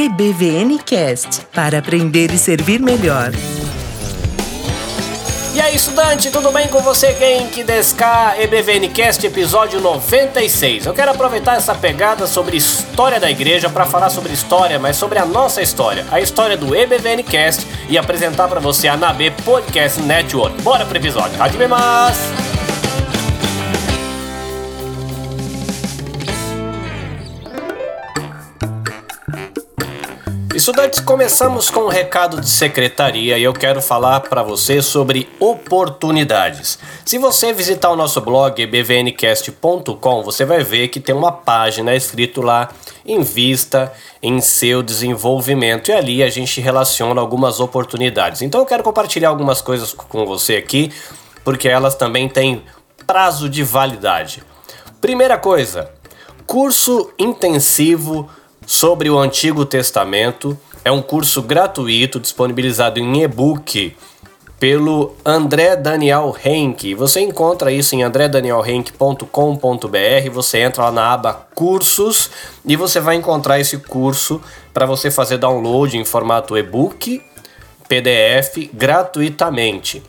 EBVNcast para aprender e servir melhor. E aí, estudante, tudo bem com você? Genki Deska EBVNcast episódio 96. Eu quero aproveitar essa pegada sobre história da igreja para falar sobre história, mas sobre a nossa história, a história do EBVNcast e apresentar para você a Nabe Podcast Network. Bora pro episódio. Hajimemasu! Estudantes, começamos com um recado de secretaria e eu quero falar para você sobre oportunidades. Se você visitar o nosso blog bvncast.com, você vai ver que tem uma página escrito lá Invista em seu desenvolvimento e ali a gente relaciona algumas oportunidades. Então eu quero compartilhar algumas coisas com você aqui, porque elas também têm prazo de validade. Primeira coisa, curso intensivo sobre o Antigo Testamento. É um curso gratuito disponibilizado em e-book pelo André Daniel Henke. Você encontra isso em andredanielhenke.com.br. Você entra lá na aba Cursos e você vai encontrar esse curso para você fazer download em formato e-book, PDF gratuitamente.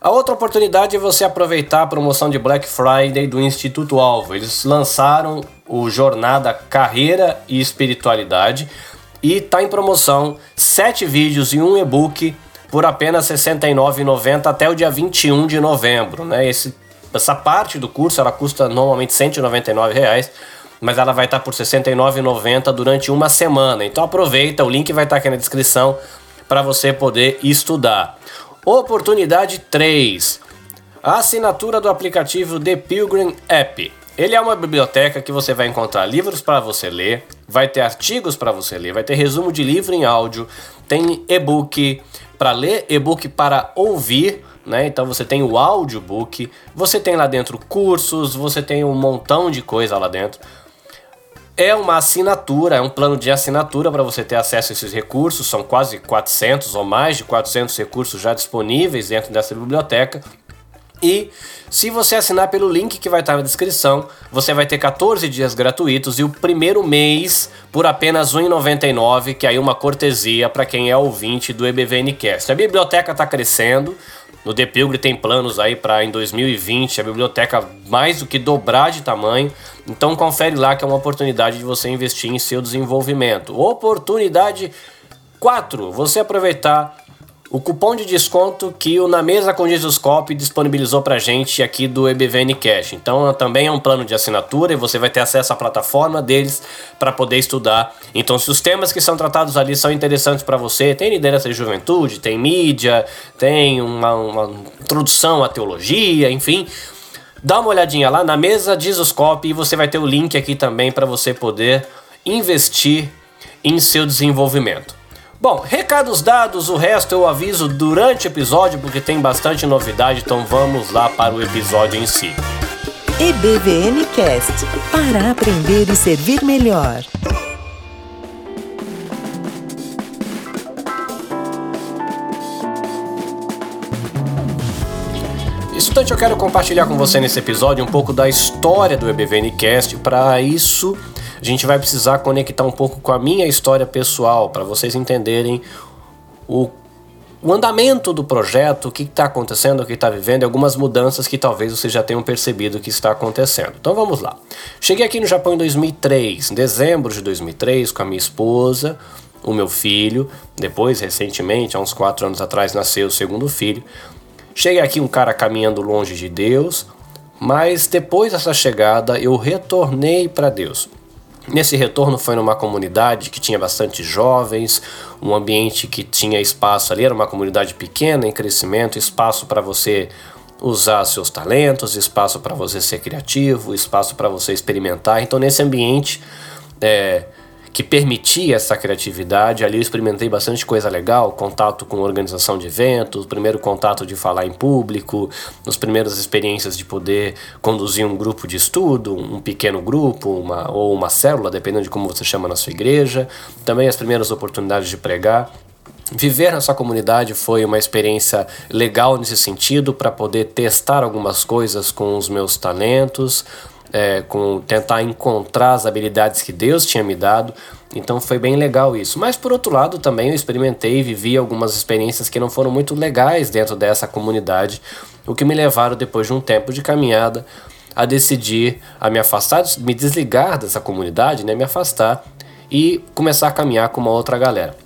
A outra oportunidade é você aproveitar a promoção de Black Friday do Instituto Alvo. Eles lançaram o Jornada Carreira e Espiritualidade e está em promoção sete vídeos e um e-book por apenas R$ 69,90 até o dia 21 de novembro. Né? Esse, essa parte do curso ela custa normalmente 199 reais, mas ela vai estar tá por R$ 69,90 durante uma semana. Então aproveita, o link vai estar tá aqui na descrição para você poder estudar. Oportunidade 3. A assinatura do aplicativo The Pilgrim App. Ele é uma biblioteca que você vai encontrar livros para você ler, vai ter artigos para você ler, vai ter resumo de livro em áudio, tem e-book para ler, e-book para ouvir, né? Então você tem o audiobook, você tem lá dentro cursos, você tem um montão de coisa lá dentro. É uma assinatura, é um plano de assinatura para você ter acesso a esses recursos. São quase 400 ou mais de 400 recursos já disponíveis dentro dessa biblioteca. E se você assinar pelo link que vai estar na descrição, você vai ter 14 dias gratuitos e o primeiro mês por apenas R$ 1,99, que é aí uma cortesia para quem é ouvinte do EBVNcast. A biblioteca está crescendo, no The tem planos aí para em 2020 a biblioteca mais do que dobrar de tamanho. Então confere lá que é uma oportunidade de você investir em seu desenvolvimento. Oportunidade 4, você aproveitar o cupom de desconto que o Na Mesa com Jesus Cop disponibilizou pra gente aqui do EBVN Cash. Então também é um plano de assinatura e você vai ter acesso à plataforma deles para poder estudar. Então se os temas que são tratados ali são interessantes para você, tem liderança de juventude, tem mídia, tem uma, uma introdução à teologia, enfim, dá uma olhadinha lá na mesa Cop e você vai ter o link aqui também para você poder investir em seu desenvolvimento. Bom, recados dados, o resto eu aviso durante o episódio porque tem bastante novidade, então vamos lá para o episódio em si. EBVN Cast para aprender e servir melhor. Estudante, eu quero compartilhar com você nesse episódio um pouco da história do EBVN Cast. Para isso, a gente vai precisar conectar um pouco com a minha história pessoal para vocês entenderem o, o, andamento do projeto, o que está acontecendo, o que está vivendo e algumas mudanças que talvez vocês já tenham percebido que está acontecendo. Então vamos lá. Cheguei aqui no Japão em 2003, em dezembro de 2003, com a minha esposa, o meu filho. Depois, recentemente, há uns quatro anos atrás, nasceu o segundo filho. Cheguei aqui um cara caminhando longe de Deus, mas depois dessa chegada eu retornei para Deus. Nesse retorno foi numa comunidade que tinha bastante jovens, um ambiente que tinha espaço ali, era uma comunidade pequena em crescimento, espaço para você usar seus talentos, espaço para você ser criativo, espaço para você experimentar. Então, nesse ambiente, é, que permitia essa criatividade. Ali eu experimentei bastante coisa legal, contato com organização de eventos, primeiro contato de falar em público, as primeiras experiências de poder conduzir um grupo de estudo, um pequeno grupo, uma, ou uma célula, dependendo de como você chama na sua igreja. Também as primeiras oportunidades de pregar. Viver nessa comunidade foi uma experiência legal nesse sentido para poder testar algumas coisas com os meus talentos, é, com tentar encontrar as habilidades que Deus tinha me dado. Então foi bem legal isso. Mas por outro lado, também eu experimentei e vivi algumas experiências que não foram muito legais dentro dessa comunidade, o que me levaram depois de um tempo de caminhada a decidir a me afastar, me desligar dessa comunidade, né, me afastar e começar a caminhar com uma outra galera.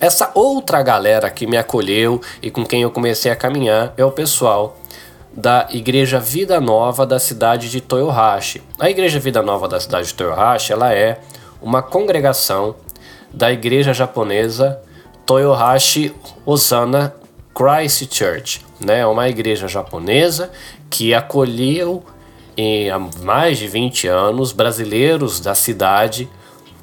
Essa outra galera que me acolheu e com quem eu comecei a caminhar é o pessoal da Igreja Vida Nova da cidade de Toyohashi. A Igreja Vida Nova da cidade de Toyohashi, ela é uma congregação da igreja japonesa Toyohashi Osana Christ Church, né? Uma igreja japonesa que acolheu em, há mais de 20 anos brasileiros da cidade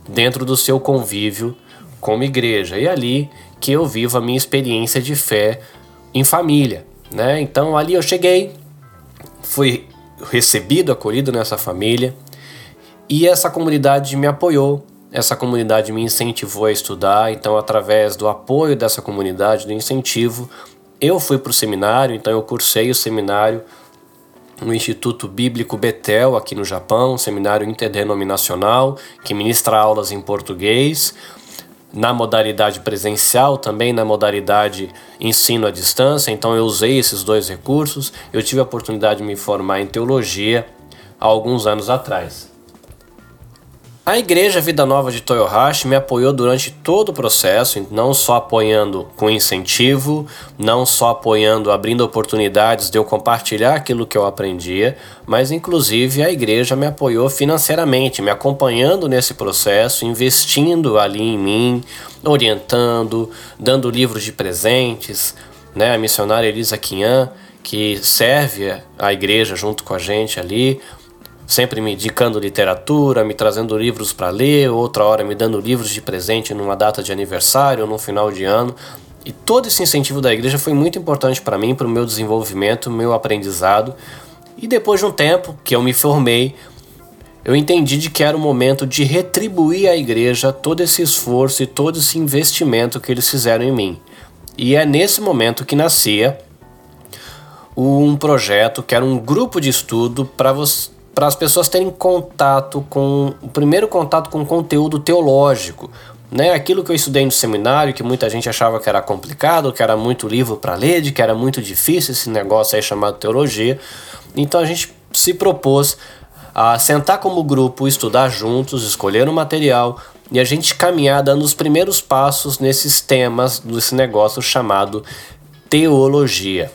dentro do seu convívio como igreja. E é ali que eu vivo a minha experiência de fé em família, né? Então ali eu cheguei, fui recebido, acolhido nessa família e essa comunidade me apoiou, essa comunidade me incentivou a estudar, então através do apoio dessa comunidade, do incentivo, eu fui para o seminário, então eu cursei o seminário no Instituto Bíblico Betel, aqui no Japão, um seminário interdenominacional que ministra aulas em português, na modalidade presencial, também na modalidade ensino à distância. Então eu usei esses dois recursos. Eu tive a oportunidade de me formar em teologia há alguns anos atrás. A Igreja Vida Nova de Toyohashi me apoiou durante todo o processo, não só apoiando com incentivo, não só apoiando, abrindo oportunidades de eu compartilhar aquilo que eu aprendia, mas inclusive a igreja me apoiou financeiramente, me acompanhando nesse processo, investindo ali em mim, orientando, dando livros de presentes, né? A missionária Elisa Quinhan, que serve a igreja junto com a gente ali, sempre me indicando literatura, me trazendo livros para ler, outra hora me dando livros de presente numa data de aniversário ou no final de ano. E todo esse incentivo da igreja foi muito importante para mim, para o meu desenvolvimento, meu aprendizado. E depois de um tempo que eu me formei, eu entendi de que era o momento de retribuir à igreja todo esse esforço e todo esse investimento que eles fizeram em mim. E é nesse momento que nascia um projeto que era um grupo de estudo para você para as pessoas terem contato com o primeiro contato com conteúdo teológico, né? Aquilo que eu estudei no seminário, que muita gente achava que era complicado, que era muito livro para ler, de que era muito difícil esse negócio aí chamado teologia. Então a gente se propôs a sentar como grupo, estudar juntos, escolher um material e a gente caminhar dando os primeiros passos nesses temas desse negócio chamado teologia.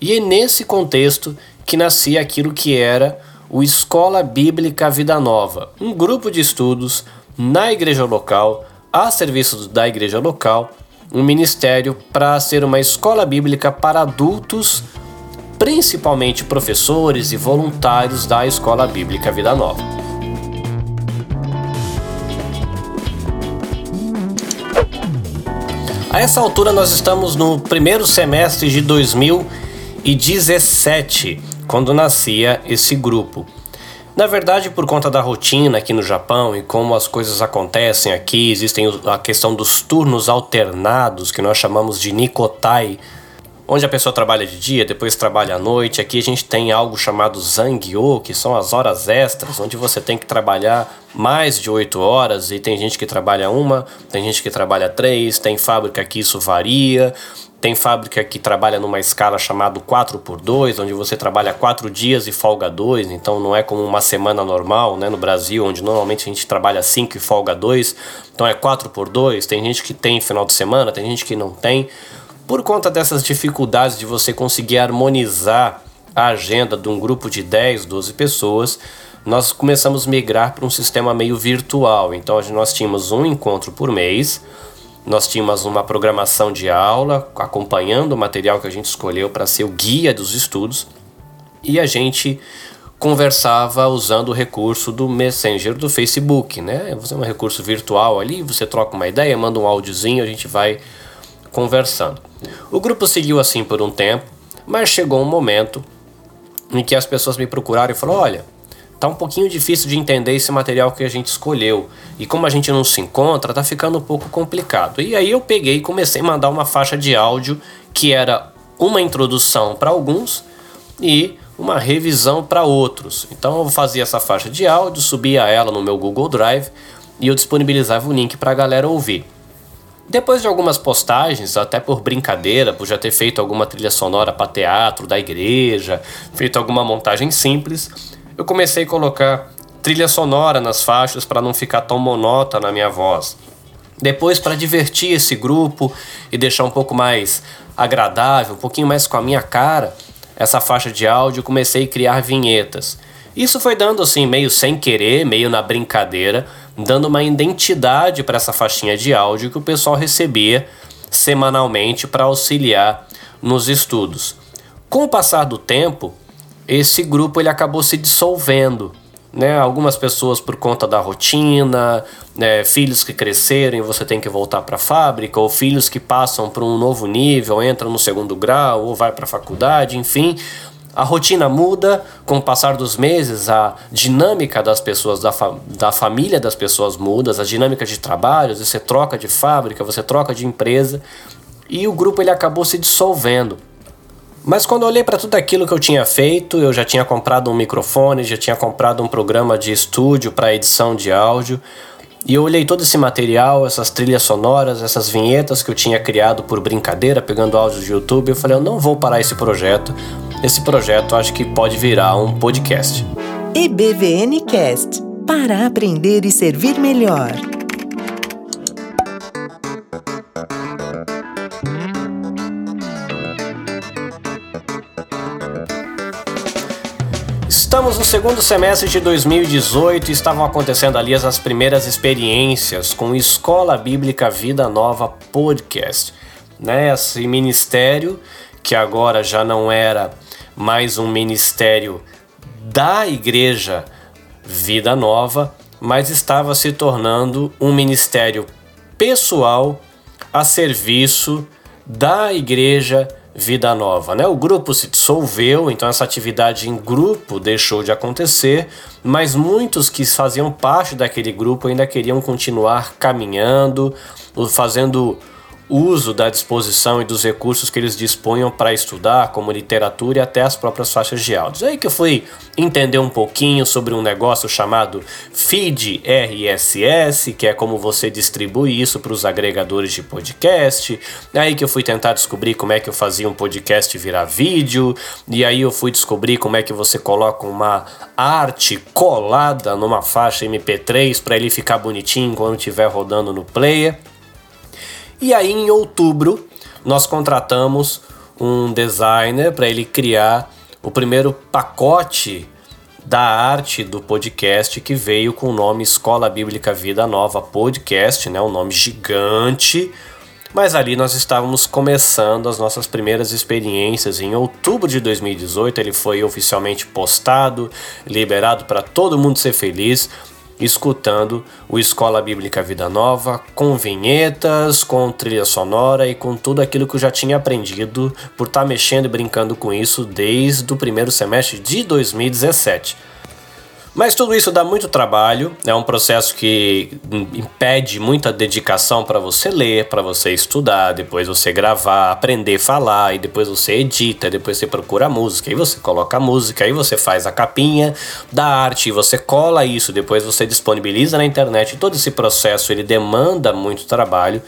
E é nesse contexto que nascia aquilo que era o Escola Bíblica Vida Nova, um grupo de estudos na igreja local, a serviço da igreja local, um ministério para ser uma escola bíblica para adultos, principalmente professores e voluntários da Escola Bíblica Vida Nova. A essa altura nós estamos no primeiro semestre de 2017 quando nascia esse grupo. Na verdade, por conta da rotina aqui no Japão e como as coisas acontecem aqui, existem a questão dos turnos alternados, que nós chamamos de Nikotai, onde a pessoa trabalha de dia, depois trabalha à noite. Aqui a gente tem algo chamado Zangyo, que são as horas extras, onde você tem que trabalhar mais de oito horas e tem gente que trabalha uma, tem gente que trabalha três, tem fábrica que isso varia. Tem fábrica que trabalha numa escala chamada 4 por 2 onde você trabalha 4 dias e folga 2, então não é como uma semana normal, né, no Brasil, onde normalmente a gente trabalha 5 e folga 2, então é 4 por 2 Tem gente que tem final de semana, tem gente que não tem. Por conta dessas dificuldades de você conseguir harmonizar a agenda de um grupo de 10, 12 pessoas, nós começamos a migrar para um sistema meio virtual. Então nós tínhamos um encontro por mês, nós tínhamos uma programação de aula acompanhando o material que a gente escolheu para ser o guia dos estudos e a gente conversava usando o recurso do Messenger do Facebook, né? Você é um recurso virtual ali, você troca uma ideia, manda um áudiozinho, a gente vai conversando. O grupo seguiu assim por um tempo, mas chegou um momento em que as pessoas me procuraram e falaram: "Olha, tá um pouquinho difícil de entender esse material que a gente escolheu. E como a gente não se encontra, tá ficando um pouco complicado. E aí eu peguei e comecei a mandar uma faixa de áudio que era uma introdução para alguns e uma revisão para outros. Então eu fazia essa faixa de áudio, subia ela no meu Google Drive e eu disponibilizava o link para a galera ouvir. Depois de algumas postagens, até por brincadeira, por já ter feito alguma trilha sonora para teatro da igreja, feito alguma montagem simples, eu comecei a colocar trilha sonora nas faixas para não ficar tão monótona a minha voz. Depois, para divertir esse grupo e deixar um pouco mais agradável, um pouquinho mais com a minha cara, essa faixa de áudio, comecei a criar vinhetas. Isso foi dando assim, meio sem querer, meio na brincadeira, dando uma identidade para essa faixinha de áudio que o pessoal recebia semanalmente para auxiliar nos estudos. Com o passar do tempo, esse grupo ele acabou se dissolvendo. Né? Algumas pessoas por conta da rotina, né? filhos que cresceram e você tem que voltar para a fábrica, ou filhos que passam para um novo nível, entram no segundo grau ou vai para a faculdade, enfim, a rotina muda com o passar dos meses, a dinâmica das pessoas, da, fa da família das pessoas muda, as dinâmicas de trabalho, você troca de fábrica, você troca de empresa e o grupo ele acabou se dissolvendo. Mas quando eu olhei para tudo aquilo que eu tinha feito, eu já tinha comprado um microfone, já tinha comprado um programa de estúdio para edição de áudio, e eu olhei todo esse material, essas trilhas sonoras, essas vinhetas que eu tinha criado por brincadeira, pegando áudios de YouTube, eu falei, eu não vou parar esse projeto, esse projeto acho que pode virar um podcast. EBVN Cast para aprender e servir melhor. Estamos no segundo semestre de 2018 e estavam acontecendo ali as primeiras experiências com Escola Bíblica Vida Nova Podcast. Né? Esse ministério que agora já não era mais um ministério da Igreja Vida Nova, mas estava se tornando um ministério pessoal a serviço da Igreja Vida Nova. Né? O grupo se dissolveu, então essa atividade em grupo deixou de acontecer, mas muitos que faziam parte daquele grupo ainda queriam continuar caminhando, fazendo uso da disposição e dos recursos que eles dispunham para estudar, como literatura e até as próprias faixas de áudios. Aí que eu fui entender um pouquinho sobre um negócio chamado Feed RSS, que é como você distribui isso para os agregadores de podcast. Aí que eu fui tentar descobrir como é que eu fazia um podcast virar vídeo, e aí eu fui descobrir como é que você coloca uma arte colada numa faixa MP3 para ele ficar bonitinho quando estiver rodando no player. E aí em outubro nós contratamos um designer para ele criar o primeiro pacote da arte do podcast que veio com o nome Escola Bíblica Vida Nova Podcast, né? Um nome gigante. Mas ali nós estávamos começando as nossas primeiras experiências. Em outubro de 2018 ele foi oficialmente postado, liberado para todo mundo ser feliz escutando o Escola Bíblica Vida Nova, com vinhetas, com trilha sonora e com tudo aquilo que eu já tinha aprendido por estar tá mexendo e brincando com isso desde o primeiro semestre de 2017. Mas tudo isso dá muito trabalho, é um processo que impede muita dedicação para você ler, para você estudar, depois você gravar, aprender a falar, e depois você edita, depois você procura a música, aí você coloca a música, aí você faz a capinha da arte, você cola isso, depois você disponibiliza na internet. Todo esse processo ele demanda muito trabalho.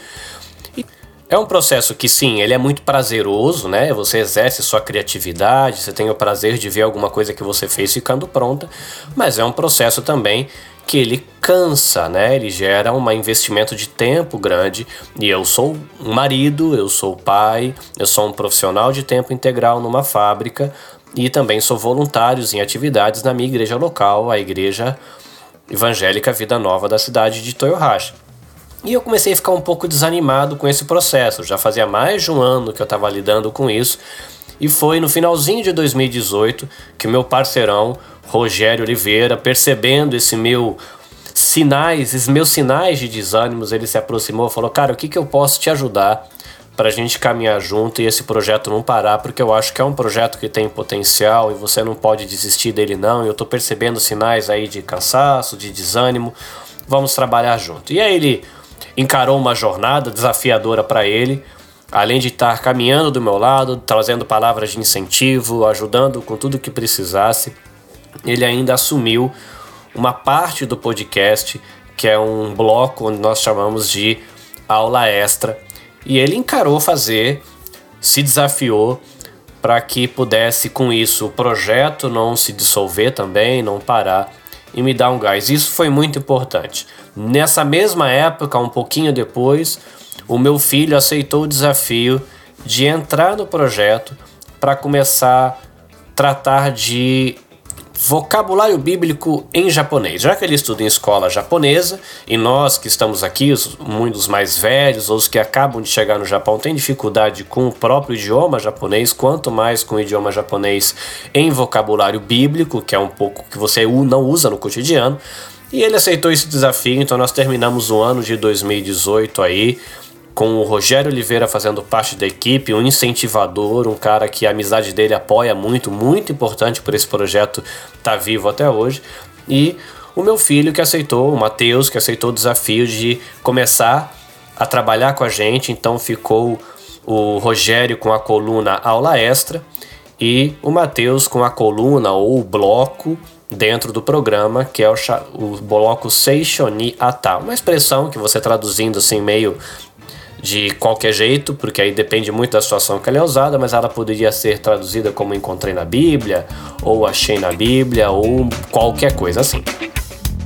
É um processo que sim, ele é muito prazeroso, né? Você exerce sua criatividade, você tem o prazer de ver alguma coisa que você fez ficando pronta, mas é um processo também que ele cansa, né? Ele gera um investimento de tempo grande. E eu sou um marido, eu sou pai, eu sou um profissional de tempo integral numa fábrica e também sou voluntário em atividades na minha igreja local, a Igreja Evangélica Vida Nova da cidade de Toyohashi. E eu comecei a ficar um pouco desanimado com esse processo. Já fazia mais de um ano que eu estava lidando com isso. E foi no finalzinho de 2018 que meu parceirão, Rogério Oliveira, percebendo esse meu sinais, esses meus sinais de desânimos, ele se aproximou e falou: Cara, o que, que eu posso te ajudar para a gente caminhar junto e esse projeto não parar? Porque eu acho que é um projeto que tem potencial e você não pode desistir dele, não. Eu estou percebendo sinais aí de cansaço, de desânimo. Vamos trabalhar junto. E aí ele encarou uma jornada desafiadora para ele, além de estar caminhando do meu lado, trazendo palavras de incentivo, ajudando com tudo que precisasse. Ele ainda assumiu uma parte do podcast que é um bloco onde nós chamamos de aula extra. E ele encarou fazer, se desafiou para que pudesse com isso o projeto não se dissolver também, não parar e me dar um gás. Isso foi muito importante. Nessa mesma época, um pouquinho depois, o meu filho aceitou o desafio de entrar no projeto para começar a tratar de vocabulário bíblico em japonês. Já que ele estuda em escola japonesa e nós que estamos aqui, os, muitos mais velhos ou os que acabam de chegar no Japão, têm dificuldade com o próprio idioma japonês, quanto mais com o idioma japonês em vocabulário bíblico, que é um pouco que você não usa no cotidiano. E ele aceitou esse desafio, então nós terminamos o ano de 2018 aí com o Rogério Oliveira fazendo parte da equipe, um incentivador, um cara que a amizade dele apoia muito, muito importante por esse projeto tá vivo até hoje. E o meu filho que aceitou, o Matheus, que aceitou o desafio de começar a trabalhar com a gente, então ficou o Rogério com a coluna aula extra e o Matheus com a coluna ou o bloco dentro do programa, que é o, o bloco Seishoni Ata, uma expressão que você traduzindo assim meio de qualquer jeito, porque aí depende muito da situação que ela é usada, mas ela poderia ser traduzida como encontrei na Bíblia, ou achei na Bíblia, ou qualquer coisa assim.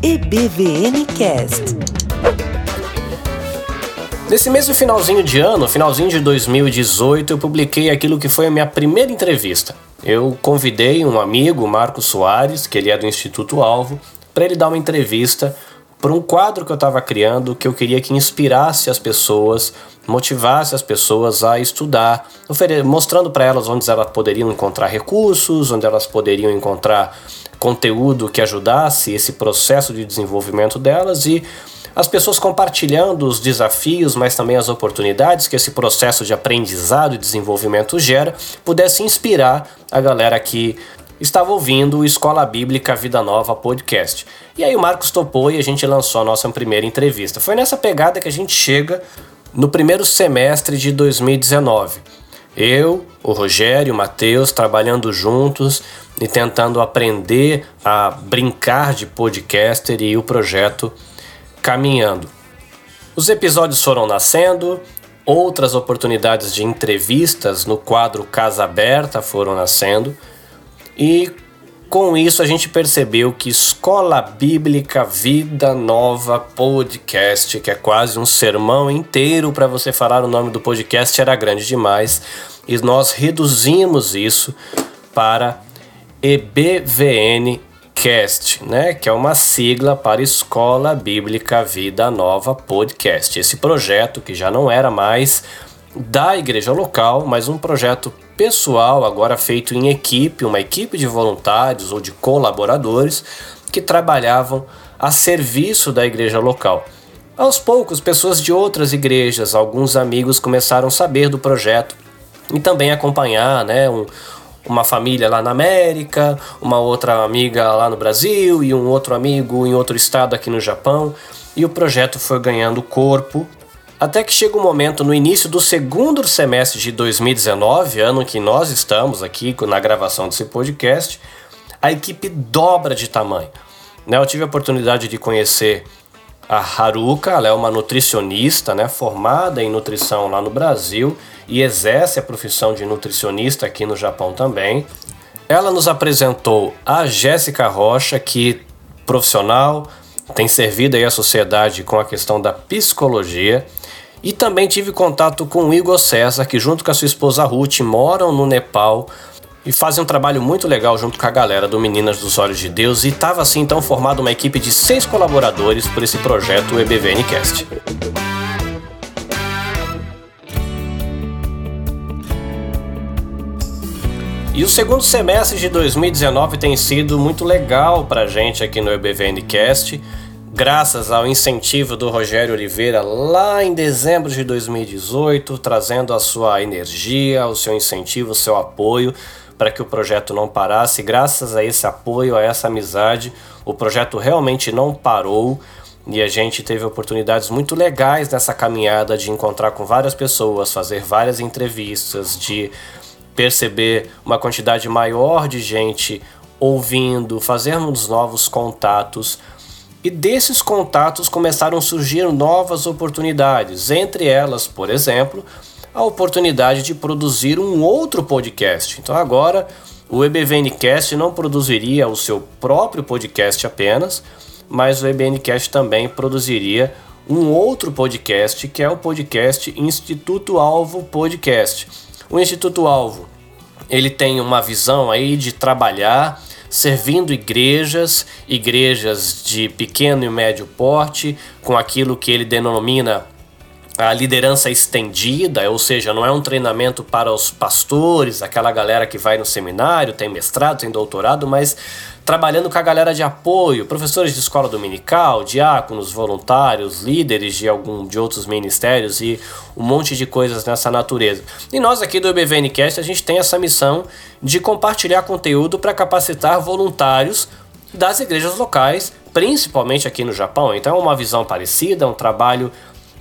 EBVN Cast. Nesse mesmo finalzinho de ano, finalzinho de 2018, eu publiquei aquilo que foi a minha primeira entrevista. Eu convidei um amigo, Marco Soares, que ele é do Instituto Alvo, para ele dar uma entrevista para um quadro que eu estava criando que eu queria que inspirasse as pessoas, motivasse as pessoas a estudar, mostrando para elas onde elas poderiam encontrar recursos, onde elas poderiam encontrar conteúdo que ajudasse esse processo de desenvolvimento delas e as pessoas compartilhando os desafios, mas também as oportunidades que esse processo de aprendizado e desenvolvimento gera, pudesse inspirar a galera que estava ouvindo o Escola Bíblica Vida Nova podcast. E aí o Marcos topou e a gente lançou a nossa primeira entrevista. Foi nessa pegada que a gente chega no primeiro semestre de 2019. Eu, o Rogério, o Matheus trabalhando juntos e tentando aprender a brincar de podcaster e o projeto caminhando. Os episódios foram nascendo, outras oportunidades de entrevistas no quadro Casa Aberta foram nascendo. E com isso a gente percebeu que Escola Bíblica Vida Nova Podcast, que é quase um sermão inteiro para você falar o nome do podcast, era grande demais. E nós reduzimos isso para EBVN Cast, né, que é uma sigla para Escola Bíblica Vida Nova Podcast. Esse projeto que já não era mais da igreja local, mas um projeto pessoal, agora feito em equipe, uma equipe de voluntários ou de colaboradores que trabalhavam a serviço da igreja local. Aos poucos, pessoas de outras igrejas, alguns amigos começaram a saber do projeto e também acompanhar, né, um, uma família lá na América, uma outra amiga lá no Brasil e um outro amigo em outro estado aqui no Japão. E o projeto foi ganhando corpo até que chega um momento no início do segundo semestre de 2019, ano que nós estamos aqui na gravação desse podcast, a equipe dobra de tamanho. Né, eu tive a oportunidade de conhecer a Haruka, ela é uma nutricionista, né, formada em nutrição lá no Brasil e exerce a profissão de nutricionista aqui no Japão também. Ela nos apresentou a Jéssica Rocha, que profissional, tem servido aí a sociedade com a questão da psicologia e também tive contato com o Igor César, que junto com a sua esposa Ruth moram no Nepal e fazem um trabalho muito legal junto com a galera do Meninas dos Olhos de Deus e estava assim então formada uma equipe de seis colaboradores por esse projeto EBVNcast. E o segundo semestre de 2019 tem sido muito legal para gente aqui no EBVNcast graças ao incentivo do Rogério Oliveira lá em dezembro de 2018, trazendo a sua energia, o seu incentivo, o seu apoio para que o projeto não parasse. Graças a esse apoio, a essa amizade, o projeto realmente não parou e a gente teve oportunidades muito legais nessa caminhada de encontrar com várias pessoas, fazer várias entrevistas, de perceber uma quantidade maior de gente ouvindo, fazermos novos contatos E desses contatos começaram a surgir novas oportunidades, entre elas, por exemplo, a oportunidade de produzir um outro podcast. Então agora o EBVNcast não produziria o seu próprio podcast apenas, mas o EBNcast também produziria um outro podcast, que é o podcast Instituto Alvo Podcast. O Instituto Alvo, ele tem uma visão aí de trabalhar servindo igrejas, igrejas de pequeno e médio porte, com aquilo que ele denomina a liderança estendida, ou seja, não é um treinamento para os pastores, aquela galera que vai no seminário, tem mestrado, tem doutorado, mas trabalhando com a galera de apoio, professores de escola dominical, diáconos, voluntários, líderes de algum de outros ministérios e um monte de coisas nessa natureza. E nós aqui do EBVNcast a gente tem essa missão de compartilhar conteúdo para capacitar voluntários das igrejas locais, principalmente aqui no Japão. Então é uma visão parecida, um trabalho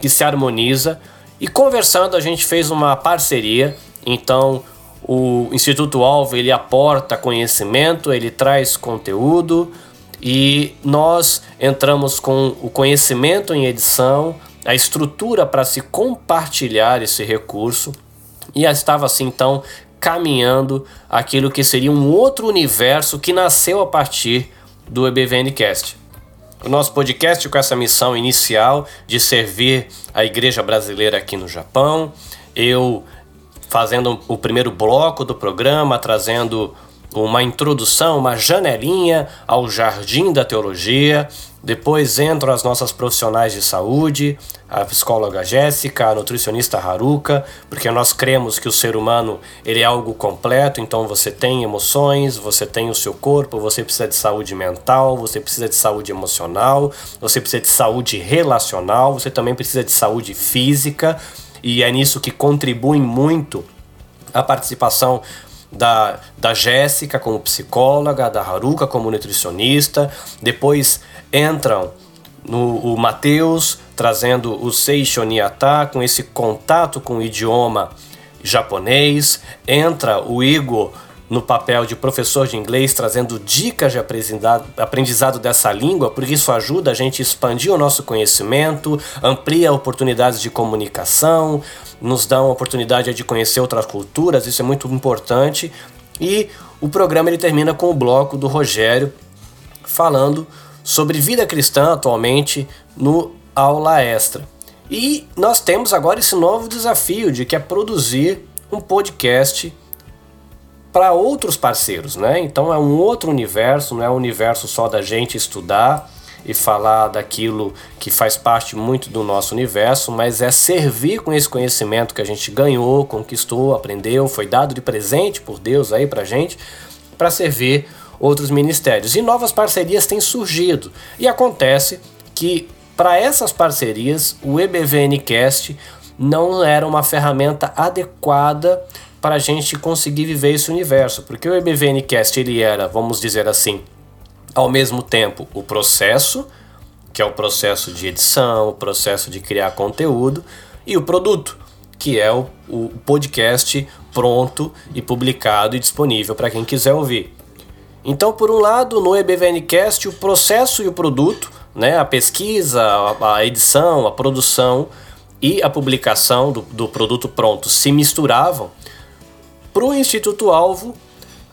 que se harmoniza. E conversando, a gente fez uma parceria. Então, o Instituto Alvo ele aporta conhecimento, ele traz conteúdo e nós entramos com o conhecimento em edição, a estrutura para se compartilhar esse recurso e estava assim então caminhando aquilo que seria um outro universo que nasceu a partir do EBVNcast o nosso podcast com essa missão inicial de servir a igreja brasileira aqui no Japão. Eu fazendo o primeiro bloco do programa, trazendo uma introdução, uma janelinha ao jardim da teologia. Depois entram as nossas profissionais de saúde, a psicóloga Jéssica, a nutricionista Haruka, porque nós cremos que o ser humano ele é algo completo, então você tem emoções, você tem o seu corpo, você precisa de saúde mental, você precisa de saúde emocional, você precisa de saúde relacional, você também precisa de saúde física, e é nisso que contribui muito a participação da, da Jéssica como psicóloga, da Haruka como nutricionista, depois entram no o Mateus trazendo o Seishoniata com esse contato com o idioma japonês, entra o Igor no papel de professor de inglês, trazendo dicas de aprendizado dessa língua, porque isso ajuda a gente a expandir o nosso conhecimento, amplia oportunidades de comunicação, nos dá uma oportunidade de conhecer outras culturas, isso é muito importante. E o programa ele termina com o bloco do Rogério falando sobre vida cristã atualmente no aula extra. E nós temos agora esse novo desafio de que é produzir um podcast para outros parceiros, né? Então é um outro universo, não é um universo só da gente estudar e falar daquilo que faz parte muito do nosso universo, mas é servir com esse conhecimento que a gente ganhou, conquistou, aprendeu, foi dado de presente por Deus aí pra gente, para servir outros ministérios. E novas parcerias têm surgido. E acontece que para essas parcerias, o EBVNcast não era uma ferramenta adequada para a gente conseguir viver esse universo, porque o EBVNcast ele era, vamos dizer assim, ao mesmo tempo o processo, que é o processo de edição, o processo de criar conteúdo, e o produto, que é o, o podcast pronto e publicado e disponível para quem quiser ouvir. Então, por um lado, no EBVNcast, o processo e o produto, né, a pesquisa, a, a edição, a produção e a publicação do, do produto pronto se misturavam para o Instituto Alvo,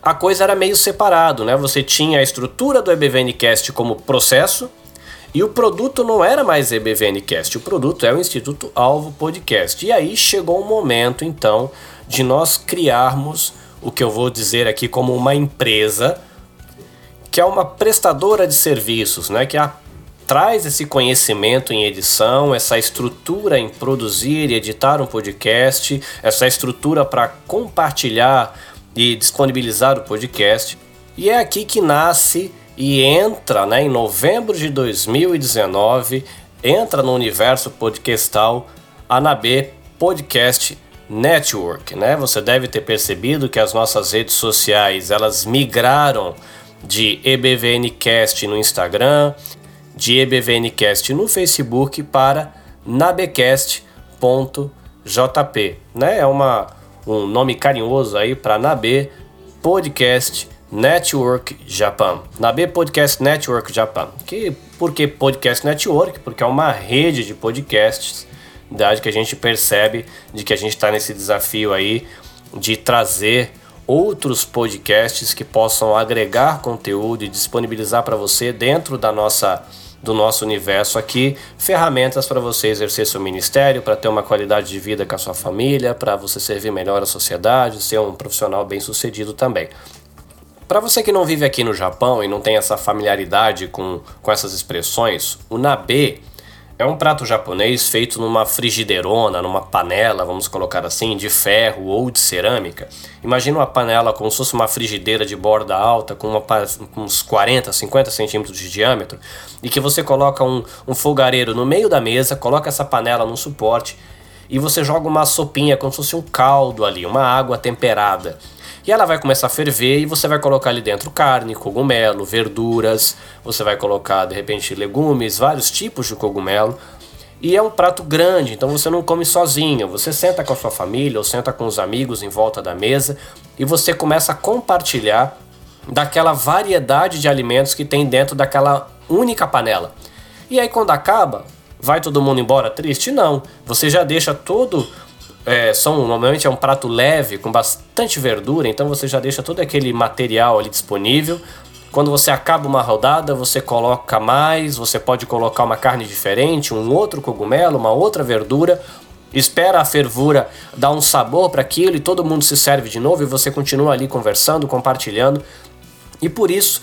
a coisa era meio separado, né? Você tinha a estrutura do EBVNcast como processo e o produto não era mais EBVNcast, o produto é o Instituto Alvo Podcast. E aí chegou o momento, então, de nós criarmos o que eu vou dizer aqui como uma empresa, que é uma prestadora de serviços, né? Que a traz esse conhecimento em edição, essa estrutura em produzir e editar um podcast, essa estrutura para compartilhar e disponibilizar o podcast. E é aqui que nasce e entra, né, em novembro de 2019, entra no universo podcastal a Nabe Podcast Network, né? Você deve ter percebido que as nossas redes sociais, elas migraram de EBVNcast no Instagram, de EBVNcast no Facebook para nabecast.jp, né? É uma, um nome carinhoso aí para Nabe Podcast Network Japan. Nabe Podcast Network Japan. Que, por que Podcast Network? Porque é uma rede de podcasts da que a gente percebe de que a gente está nesse desafio aí de trazer outros podcasts que possam agregar conteúdo e disponibilizar para você dentro da nossa do nosso universo aqui, ferramentas para você exercer seu ministério, para ter uma qualidade de vida com a sua família, para você servir melhor a sociedade, ser um profissional bem-sucedido também. Para você que não vive aqui no Japão e não tem essa familiaridade com, com essas expressões, o nabe é um prato japonês feito numa frigideirona, numa panela, vamos colocar assim, de ferro ou de cerâmica. Imagina uma panela como se fosse uma frigideira de borda alta, com, uma, uns 40, 50 centímetros de diâmetro, e que você coloca um, um fogareiro no meio da mesa, coloca essa panela num suporte e você joga uma sopinha, como se fosse um caldo ali, uma água temperada. E ela vai começar a ferver e você vai colocar ali dentro carne, cogumelo, verduras, você vai colocar de repente legumes, vários tipos de cogumelo. E é um prato grande, então você não come sozinho. Você senta com a sua família ou senta com os amigos em volta da mesa e você começa a compartilhar daquela variedade de alimentos que tem dentro daquela única panela. E aí quando acaba, vai todo mundo embora triste? Não. Você já deixa todo é, são normalmente é um prato leve com bastante verdura, então você já deixa todo aquele material ali disponível. Quando você acaba uma rodada, você coloca mais, você pode colocar uma carne diferente, um outro cogumelo, uma outra verdura, espera a fervura dar um sabor para aquilo e todo mundo se serve de novo e você continua ali conversando, compartilhando. E por isso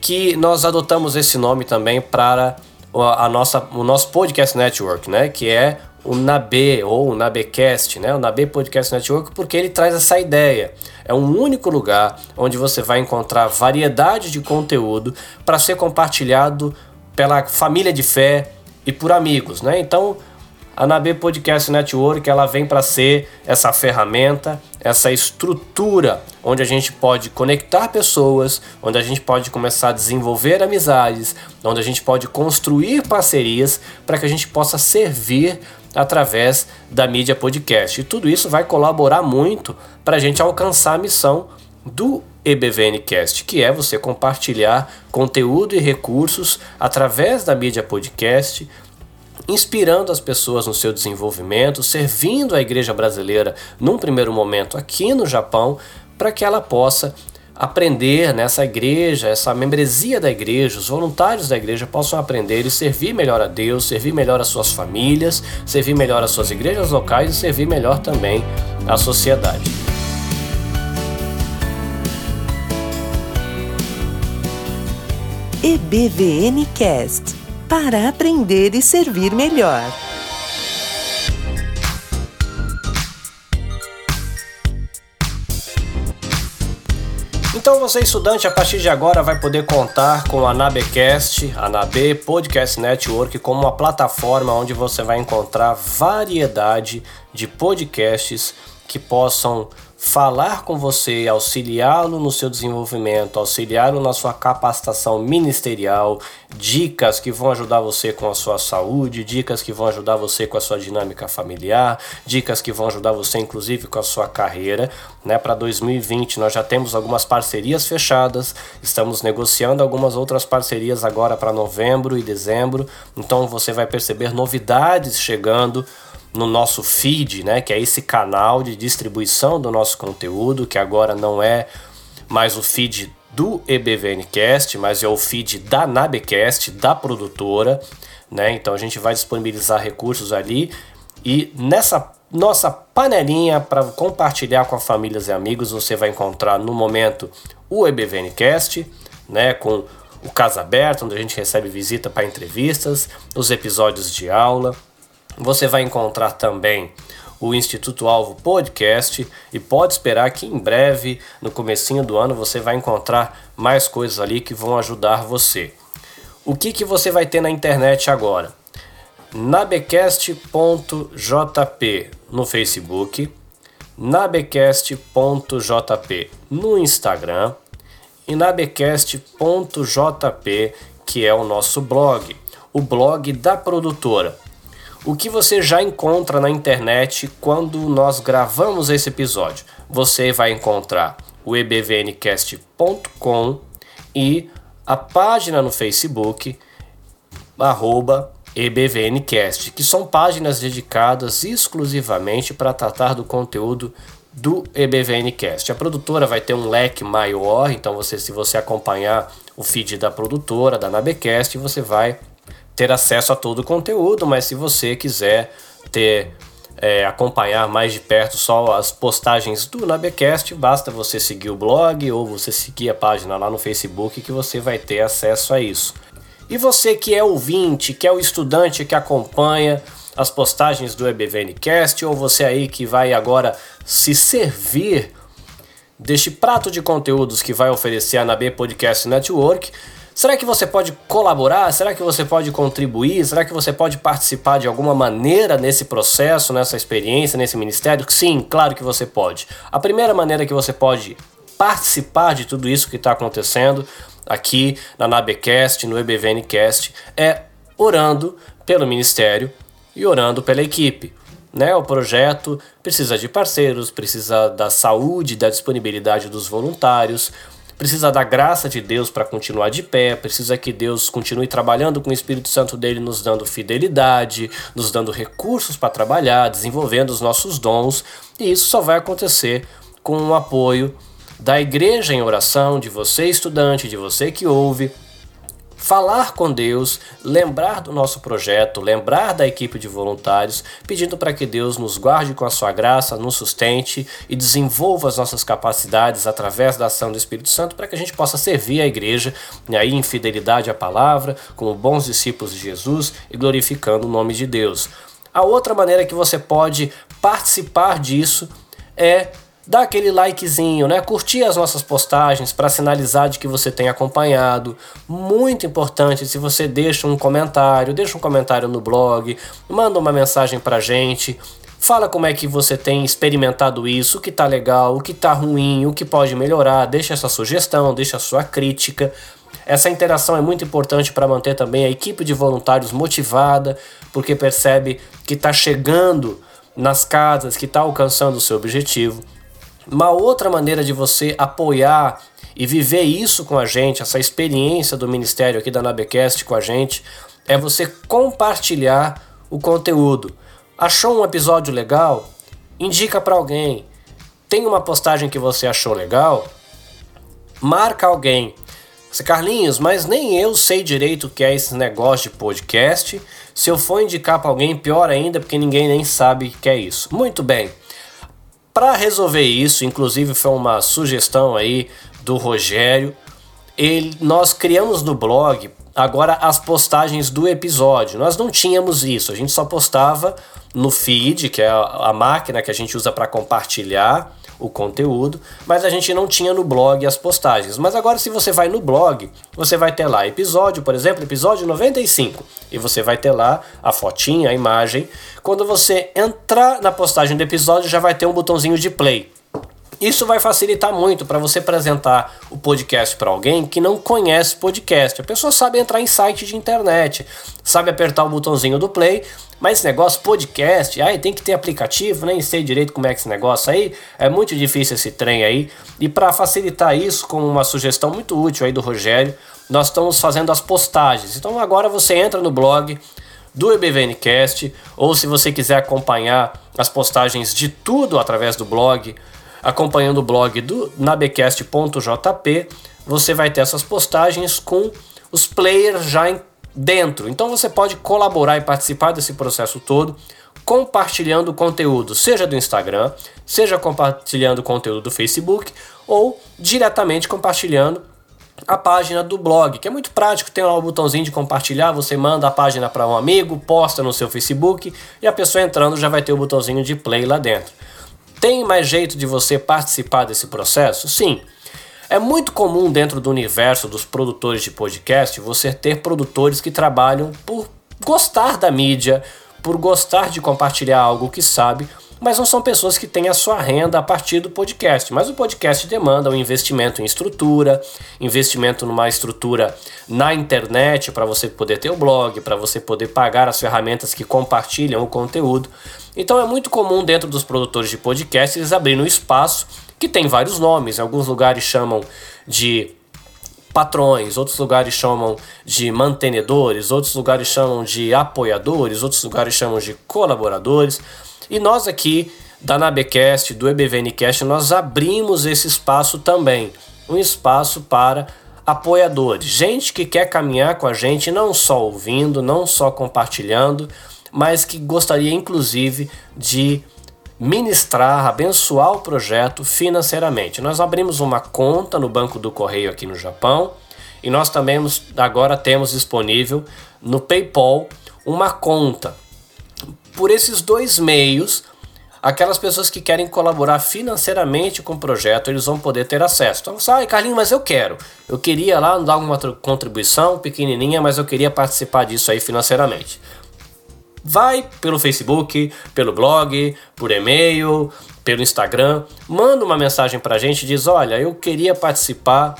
que nós adotamos esse nome também para a nossa, o nosso podcast network, né? Que é o NAB ou o NABcast, né? O NAB Podcast Network, porque ele traz essa ideia. É um único lugar onde você vai encontrar variedade de conteúdo para ser compartilhado pela família de fé e por amigos, né? Então, a NAB Podcast Network ela vem para ser essa ferramenta, essa estrutura onde a gente pode conectar pessoas, onde a gente pode começar a desenvolver amizades, onde a gente pode construir parcerias para que a gente possa servir através da mídia podcast. E tudo isso vai colaborar muito para a gente alcançar a missão do EBVNcast, que é você compartilhar conteúdo e recursos através da mídia podcast, inspirando as pessoas no seu desenvolvimento, servindo a igreja brasileira num primeiro momento aqui no Japão, para que ela possa aprender nessa igreja, essa membresia da igreja, os voluntários da igreja possam aprender e servir melhor a Deus, servir melhor as suas famílias, servir melhor as suas igrejas locais e servir melhor também a sociedade. EBVN Cast para aprender e servir melhor. Então você estudante a partir de agora vai poder contar com a Nabecast, a Nabe Podcast Network como uma plataforma onde você vai encontrar variedade de podcasts que possam falar com você, auxiliá-lo no seu desenvolvimento, auxiliá-lo na sua capacitação ministerial, dicas que vão ajudar você com a sua saúde, dicas que vão ajudar você com a sua dinâmica familiar, dicas que vão ajudar você inclusive com a sua carreira, né? Para 2020 nós já temos algumas parcerias fechadas, estamos negociando algumas outras parcerias agora para novembro e dezembro, então você vai perceber novidades chegando no nosso feed, né, que é esse canal de distribuição do nosso conteúdo, que agora não é mais o feed do EBVNcast, mas é o feed da Nabecast, da produtora, né? Então a gente vai disponibilizar recursos ali e nessa nossa panelinha para compartilhar com famílias e amigos, você vai encontrar no momento o EBVNcast, né, com o Casa Aberto, onde a gente recebe visita para entrevistas, os episódios de aula, você vai encontrar também o Instituto Alvo Podcast e pode esperar que em breve, no comecinho do ano, você vai encontrar mais coisas ali que vão ajudar você. O que, que você vai ter na internet agora? nabecast.jp no Facebook, nabecast.jp no Instagram e nabecast.jp, que é o nosso blog, o blog da produtora o que você já encontra na internet quando nós gravamos esse episódio. Você vai encontrar o ebvncast.com e a página no Facebook, arroba EBVNcast, que são páginas dedicadas exclusivamente para tratar do conteúdo do EBVNcast. A produtora vai ter um leque maior, então você, se você acompanhar o feed da produtora, da Nabecast, você vai ter acesso a todo o conteúdo, mas se você quiser ter é, acompanhar mais de perto só as postagens do Nabecast, basta você seguir o blog ou você seguir a página lá no Facebook que você vai ter acesso a isso. E você que é ouvinte, que é o estudante que acompanha as postagens do EBVNcast, ou você aí que vai agora se servir deste prato de conteúdos que vai oferecer a NAB Podcast Network, será que você pode colaborar? Será que você pode contribuir? Será que você pode participar de alguma maneira nesse processo, nessa experiência, nesse ministério? Sim, claro que você pode. A primeira maneira que você pode participar de tudo isso que está acontecendo aqui na Nabecast, no EBVNcast, é orando pelo ministério e orando pela equipe. Né? O projeto precisa de parceiros, precisa da saúde, da disponibilidade dos voluntários, precisa da graça de Deus para continuar de pé, precisa que Deus continue trabalhando com o Espírito Santo dele, nos dando fidelidade, nos dando recursos para trabalhar, desenvolvendo os nossos dons, e isso só vai acontecer com o apoio da igreja em oração, de você estudante, de você que ouve, falar com Deus, lembrar do nosso projeto, lembrar da equipe de voluntários, pedindo para que Deus nos guarde com a sua graça, nos sustente e desenvolva as nossas capacidades através da ação do Espírito Santo para que a gente possa servir a igreja e aí em fidelidade à palavra, como bons discípulos de Jesus e glorificando o nome de Deus. A outra maneira que você pode participar disso é dá aquele likezinho, né? Curtir as nossas postagens para sinalizar de que você tem acompanhado. Muito importante se você deixa um comentário, deixa um comentário no blog, manda uma mensagem pra gente. Fala como é que você tem experimentado isso, o que tá legal, o que tá ruim, o que pode melhorar, deixa essa sugestão, deixa a sua crítica. Essa interação é muito importante para manter também a equipe de voluntários motivada, porque percebe que está chegando nas casas, que está alcançando o seu objetivo. Uma outra maneira de você apoiar e viver isso com a gente, essa experiência do ministério aqui da Nabecast com a gente, é você compartilhar o conteúdo. Achou um episódio legal? Indica para alguém. Tem uma postagem que você achou legal? Marca alguém. Carlinhos, mas nem eu sei direito o que é esse negócio de podcast. Se eu for indicar para alguém, pior ainda, porque ninguém nem sabe o que é isso. Muito bem. Para resolver isso, inclusive foi uma sugestão aí do Rogério, ele, nós criamos no blog agora as postagens do episódio. Nós não tínhamos isso, a gente só postava no feed, que é a, a máquina que a gente usa para compartilhar o conteúdo, mas a gente não tinha no blog as postagens. Mas agora, se você vai no blog, você vai ter lá episódio, por exemplo, episódio 95, e você vai ter lá a fotinha, a imagem. Quando você entrar na postagem do episódio, já vai ter um botãozinho de play. Isso vai facilitar muito para você apresentar o podcast para alguém que não conhece podcast. A pessoa sabe entrar em site de internet, sabe apertar o botãozinho do play, mas esse negócio podcast, aí tem que ter aplicativo, nem sei direito como é que esse negócio aí, é muito difícil esse trem aí. E para facilitar isso, com uma sugestão muito útil aí do Rogério, nós estamos fazendo as postagens. Então agora você entra no blog do EBVNcast, ou se você quiser acompanhar as postagens de tudo através do blog, acompanhando o blog do nabecast.jp, você vai ter essas postagens com os players já dentro. Então você pode colaborar e participar desse processo todo compartilhando conteúdo, seja do Instagram, seja compartilhando conteúdo do Facebook ou diretamente compartilhando a página do blog, que é muito prático, tem lá o botãozinho de compartilhar, você manda a página para um amigo, posta no seu Facebook e a pessoa entrando já vai ter o botãozinho de play lá dentro. Tem mais jeito de você participar desse processo? Sim. É muito comum dentro do universo dos produtores de podcast você ter produtores que trabalham por gostar da mídia, por gostar de compartilhar algo que sabe, mas não são pessoas que têm a sua renda a partir do podcast. Mas o podcast demanda um investimento em estrutura, investimento numa estrutura na internet para você poder ter o blog, para você poder pagar as ferramentas que compartilham o conteúdo. Então é muito comum dentro dos produtores de podcast eles abrirem um espaço que tem vários nomes. Em alguns lugares chamam de patrões, outros lugares chamam de mantenedores, outros lugares chamam de apoiadores, outros lugares chamam de colaboradores. E nós aqui da Nabecast, do EBVNcast, nós abrimos esse espaço também, um espaço para apoiadores, gente que quer caminhar com a gente não só ouvindo, não só compartilhando, mas que gostaria inclusive de ministrar, abençoar o projeto financeiramente. Nós abrimos uma conta no Banco do Correio aqui no Japão e nós também agora temos disponível no PayPal uma conta. Por esses dois meios, aquelas pessoas que querem colaborar financeiramente com o projeto, eles vão poder ter acesso. Então, sai, Carlinhos, mas eu quero. Eu queria lá dar uma contribuição pequenininha, mas eu queria participar disso aí financeiramente. Vai pelo Facebook, pelo blog, por e-mail, pelo Instagram, manda uma mensagem pra gente diz: "Olha, eu queria participar.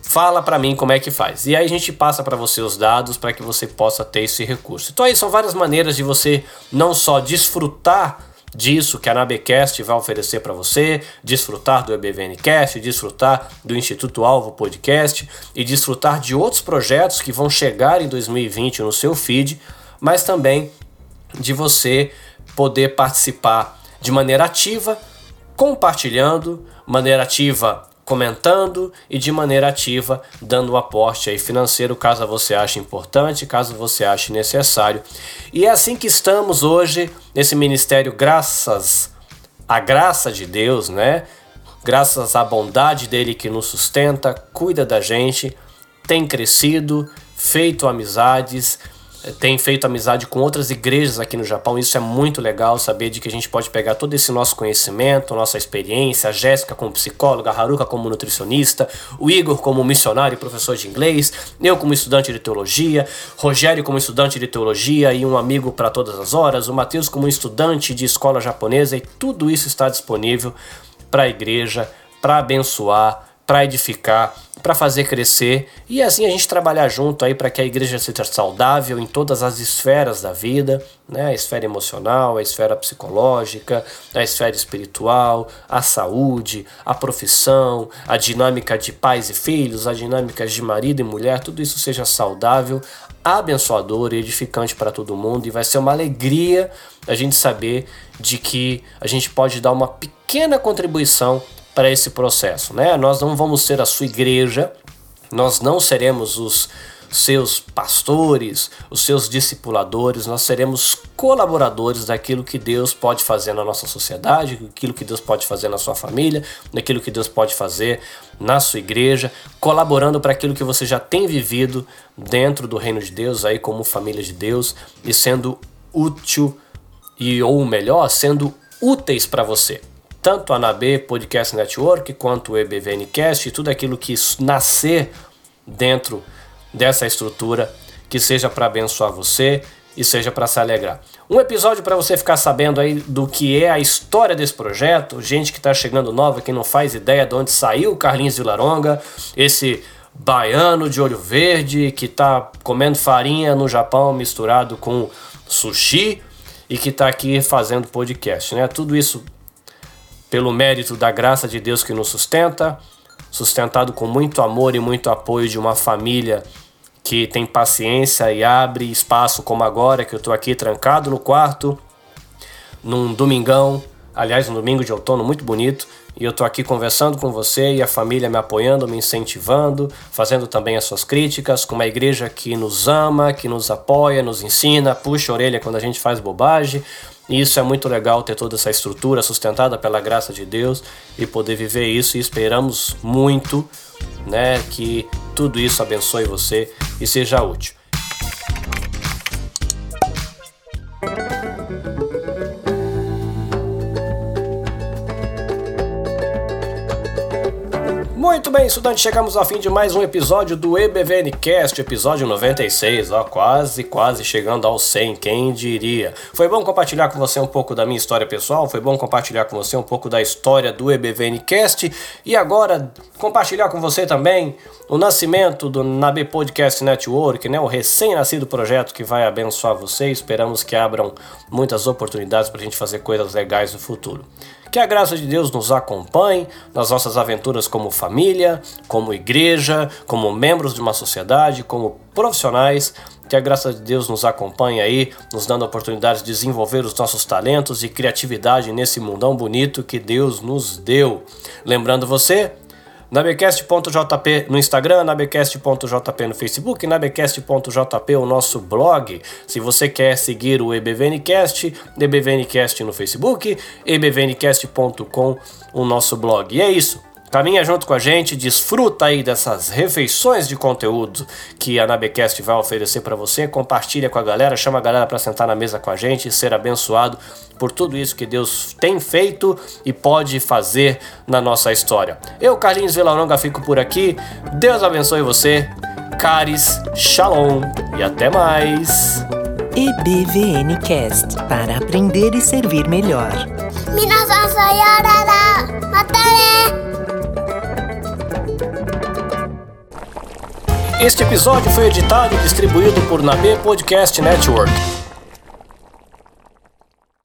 Fala para mim como é que faz". E aí a gente passa para você os dados para que você possa ter esse recurso. Então aí são várias maneiras de você não só desfrutar disso que a Nabecast vai oferecer para você, desfrutar do EBVNcast, desfrutar do Instituto Alvo Podcast e desfrutar de outros projetos que vão chegar em 2020 no seu feed mas também de você poder participar de maneira ativa, compartilhando, maneira ativa comentando e de maneira ativa dando aporte aí financeiro caso você ache importante, caso você ache necessário. E é assim que estamos hoje nesse ministério graças à graça de Deus, né? Graças à bondade dele que nos sustenta, cuida da gente, tem crescido, feito amizades, tem feito amizade com outras igrejas aqui no Japão. Isso é muito legal saber de que a gente pode pegar todo esse nosso conhecimento, nossa experiência, a Jéssica como psicóloga, a Haruka como nutricionista, o Igor como missionário e professor de inglês, eu como estudante de teologia, Rogério como estudante de teologia e um amigo para todas as horas, o Matheus como estudante de escola japonesa e tudo isso está disponível para a igreja, para abençoar, para edificar para fazer crescer e assim a gente trabalhar junto aí para que a igreja seja saudável em todas as esferas da vida, né? A esfera emocional, a esfera psicológica, a esfera espiritual, a saúde, a profissão, a dinâmica de pais e filhos, a dinâmica de marido e mulher, tudo isso seja saudável, abençoador e edificante para todo mundo e vai ser uma alegria a gente saber de que a gente pode dar uma pequena contribuição para esse processo, né? Nós não vamos ser a sua igreja, nós não seremos os seus pastores, os seus discipuladores, nós seremos colaboradores daquilo que Deus pode fazer na nossa sociedade, aquilo que Deus pode fazer na sua família, daquilo que Deus pode fazer na sua igreja, colaborando para aquilo que você já tem vivido dentro do reino de Deus, aí como família de Deus, e sendo útil e ou melhor, sendo úteis para você tanto a NAB Podcast Network quanto o EBVNcast, tudo aquilo que nascer dentro dessa estrutura, que seja para abençoar você e seja para se alegrar. Um episódio para você ficar sabendo aí do que é a história desse projeto, gente que está chegando nova, que não faz ideia de onde saiu o Carlinhos Vilaronga, esse baiano de olho verde que está comendo farinha no Japão misturado com sushi e que está aqui fazendo podcast, né? Tudo isso pelo mérito da graça de Deus que nos sustenta, sustentado com muito amor e muito apoio de uma família que tem paciência e abre espaço como agora que eu estou aqui trancado no quarto, num domingão, aliás, um domingo de outono muito bonito, e eu estou aqui conversando com você e a família me apoiando, me incentivando, fazendo também as suas críticas, com uma igreja que nos ama, que nos apoia, nos ensina, puxa a orelha quando a gente faz bobagem, e isso é muito legal ter toda essa estrutura sustentada pela graça de Deus e poder viver isso. E esperamos muito né, que tudo isso abençoe você e seja útil. Muito bem, estudante, chegamos ao fim de mais um episódio do EBVNcast, episódio 96, ó, quase, quase chegando ao 100, quem diria. Foi bom compartilhar com você um pouco da minha história pessoal, foi bom compartilhar com você um pouco da história do EBVNcast e agora compartilhar com você também o nascimento do NAB Podcast Network, né, o recém-nascido projeto que vai abençoar você. Esperamos que abram muitas oportunidades para a gente fazer coisas legais no futuro. Que a graça de Deus nos acompanhe nas nossas aventuras como família, como igreja, como membros de uma sociedade, como profissionais. Que a graça de Deus nos acompanhe aí, nos dando a oportunidade de desenvolver os nossos talentos e criatividade nesse mundão bonito que Deus nos deu. Lembrando você, nabecast.jp no Instagram, nabecast.jp no Facebook, nabecast.jp o nosso blog. Se você quer seguir o EBVNcast, EBVNcast no Facebook, ebvncast.com o nosso blog. E é isso. Caminha junto com a gente, desfruta aí dessas refeições de conteúdo que a Nabecast vai oferecer para você. Compartilha com a galera, chama a galera para sentar na mesa com a gente e ser abençoado por tudo isso que Deus tem feito e pode fazer na nossa história. Eu, Carlinhos Vilaronga, fico por aqui. Deus abençoe você. Caris, Shalom e até mais. EBVN Cast para aprender e servir melhor. 皆さ Este episódio foi editado e distribuído por Nabe Podcast Network.